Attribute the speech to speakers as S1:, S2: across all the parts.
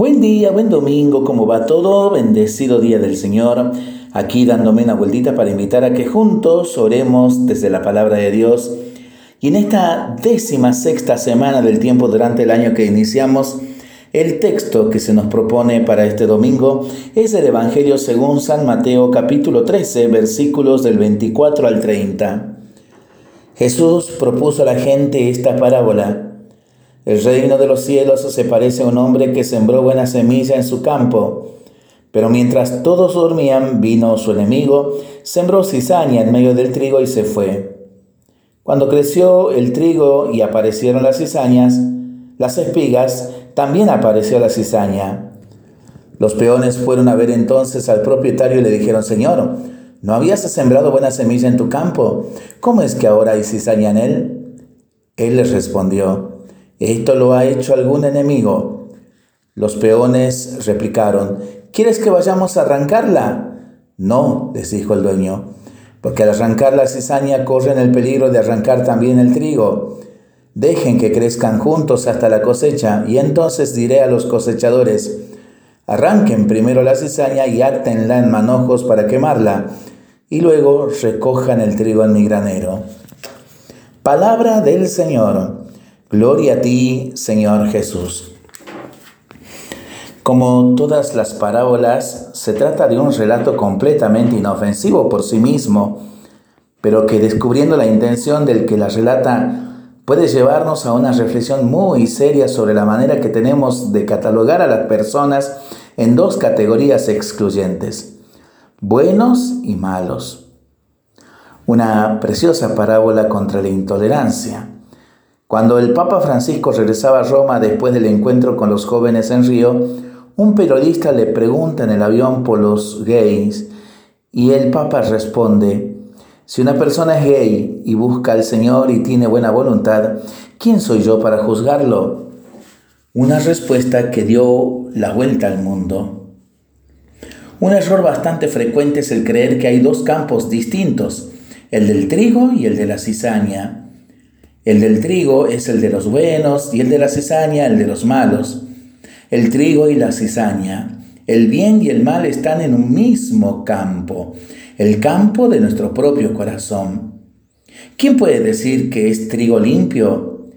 S1: Buen día, buen domingo, ¿cómo va todo? Bendecido día del Señor. Aquí dándome una vueltita para invitar a que juntos oremos desde la palabra de Dios. Y en esta décima sexta semana del tiempo durante el año que iniciamos, el texto que se nos propone para este domingo es el Evangelio según San Mateo capítulo 13 versículos del 24 al 30. Jesús propuso a la gente esta parábola. El reino de los cielos se parece a un hombre que sembró buena semilla en su campo. Pero mientras todos dormían, vino su enemigo, sembró cizaña en medio del trigo y se fue. Cuando creció el trigo y aparecieron las cizañas, las espigas, también apareció la cizaña. Los peones fueron a ver entonces al propietario y le dijeron, Señor, ¿no habías sembrado buena semilla en tu campo? ¿Cómo es que ahora hay cizaña en él? Él les respondió, esto lo ha hecho algún enemigo. Los peones replicaron, ¿quieres que vayamos a arrancarla? No, les dijo el dueño, porque al arrancar la cizaña corren el peligro de arrancar también el trigo. Dejen que crezcan juntos hasta la cosecha, y entonces diré a los cosechadores, arranquen primero la cizaña y átenla en manojos para quemarla, y luego recojan el trigo en mi granero. Palabra del Señor. Gloria a ti, Señor Jesús. Como todas las parábolas, se trata de un relato completamente inofensivo por sí mismo, pero que descubriendo la intención del que la relata puede llevarnos a una reflexión muy seria sobre la manera que tenemos de catalogar a las personas en dos categorías excluyentes, buenos y malos. Una preciosa parábola contra la intolerancia cuando el Papa Francisco regresaba a Roma después del encuentro con los jóvenes en Río, un periodista le pregunta en el avión por los gays y el Papa responde, si una persona es gay y busca al Señor y tiene buena voluntad, ¿quién soy yo para juzgarlo? Una respuesta que dio la vuelta al mundo. Un error bastante frecuente es el creer que hay dos campos distintos, el del trigo y el de la cizaña. El del trigo es el de los buenos y el de la cizaña el de los malos. El trigo y la cizaña, el bien y el mal están en un mismo campo, el campo de nuestro propio corazón. ¿Quién puede decir que es trigo limpio?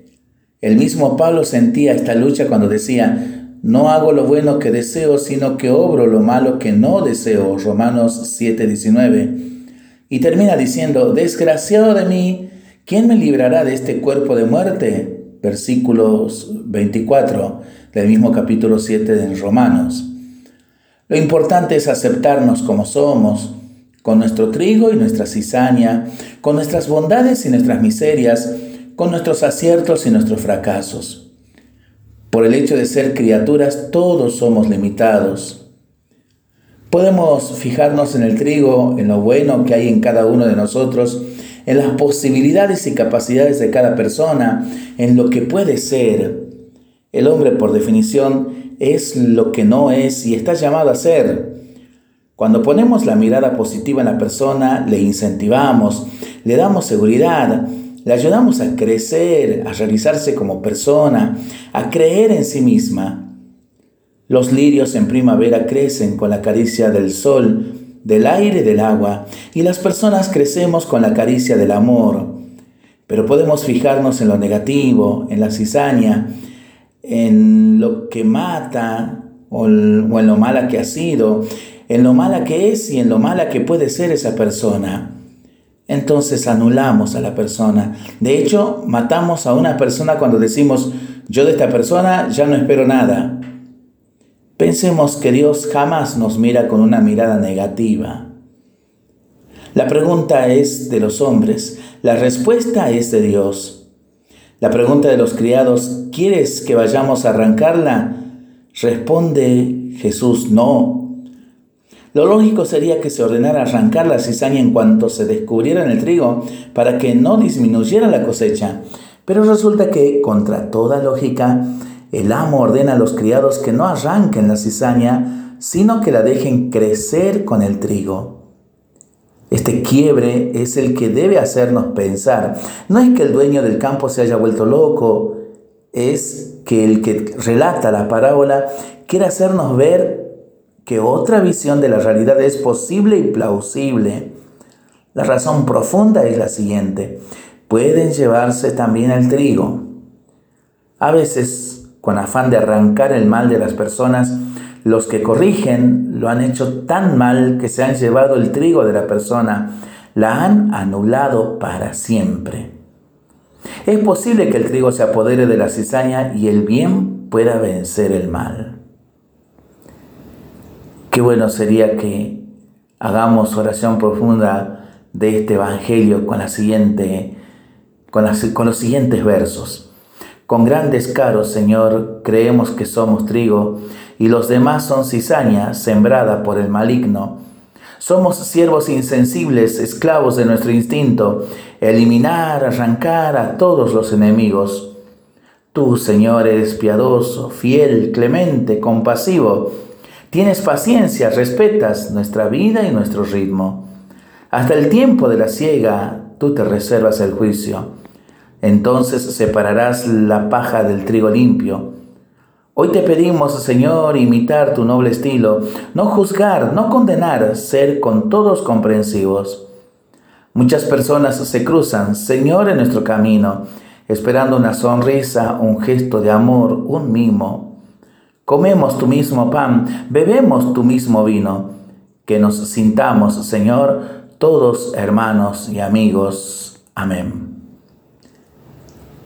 S1: El mismo Pablo sentía esta lucha cuando decía, no hago lo bueno que deseo, sino que obro lo malo que no deseo. Romanos 7:19. Y termina diciendo, desgraciado de mí, ¿Quién me librará de este cuerpo de muerte? Versículos 24 del mismo capítulo 7 de Romanos. Lo importante es aceptarnos como somos, con nuestro trigo y nuestra cizaña, con nuestras bondades y nuestras miserias, con nuestros aciertos y nuestros fracasos. Por el hecho de ser criaturas, todos somos limitados. Podemos fijarnos en el trigo, en lo bueno que hay en cada uno de nosotros, en las posibilidades y capacidades de cada persona, en lo que puede ser. El hombre, por definición, es lo que no es y está llamado a ser. Cuando ponemos la mirada positiva en la persona, le incentivamos, le damos seguridad, le ayudamos a crecer, a realizarse como persona, a creer en sí misma. Los lirios en primavera crecen con la caricia del sol del aire, del agua, y las personas crecemos con la caricia del amor. Pero podemos fijarnos en lo negativo, en la cizaña, en lo que mata o, en lo mala que ha sido, en lo mala que es y en lo mala que puede ser esa persona. Entonces anulamos a la persona. De hecho, matamos a una persona cuando decimos, yo de esta persona ya no espero nada. Pensemos que Dios jamás nos mira con una mirada negativa. La pregunta es de los hombres, la respuesta es de Dios. La pregunta de los criados, ¿quieres que vayamos a arrancarla? Responde Jesús, no. Lo lógico sería que se ordenara arrancar la cizaña en cuanto se descubriera en el trigo para que no disminuyera la cosecha. Pero resulta que, contra toda lógica, el amo ordena a los criados que no arranquen la cizaña, sino que la dejen crecer con el trigo. Este quiebre es el que debe hacernos pensar. No es que el dueño del campo se haya vuelto loco, es que el que relata la parábola quiere hacernos ver que otra visión de la realidad es posible y plausible. La razón profunda es la siguiente. Pueden llevarse también el trigo. A veces, con afán de arrancar el mal de las personas, los que corrigen lo han hecho tan mal que se han llevado el trigo de la persona, la han anulado para siempre. Es posible que el trigo se apodere de la cizaña y el bien pueda vencer el mal. Qué bueno sería que hagamos oración profunda de este Evangelio con, con los siguientes versos. Con gran descaro, Señor, creemos que somos trigo y los demás son cizaña sembrada por el maligno. Somos siervos insensibles, esclavos de nuestro instinto, eliminar, arrancar a todos los enemigos. Tú, Señor, eres piadoso, fiel, clemente, compasivo Tienes paciencia, respetas nuestra vida y nuestro ritmo. Hasta el tiempo de la siega, tú te reservas el juicio. Entonces separarás la paja del trigo limpio. Hoy te pedimos, Señor, imitar tu noble estilo, no juzgar, no condenar, ser con todos comprensivos. Muchas personas se cruzan, Señor, en nuestro camino, esperando una sonrisa, un gesto de amor, un mimo, Comemos tu mismo pan, bebemos tu mismo vino. Que nos sintamos, Señor, todos hermanos y amigos. Amén.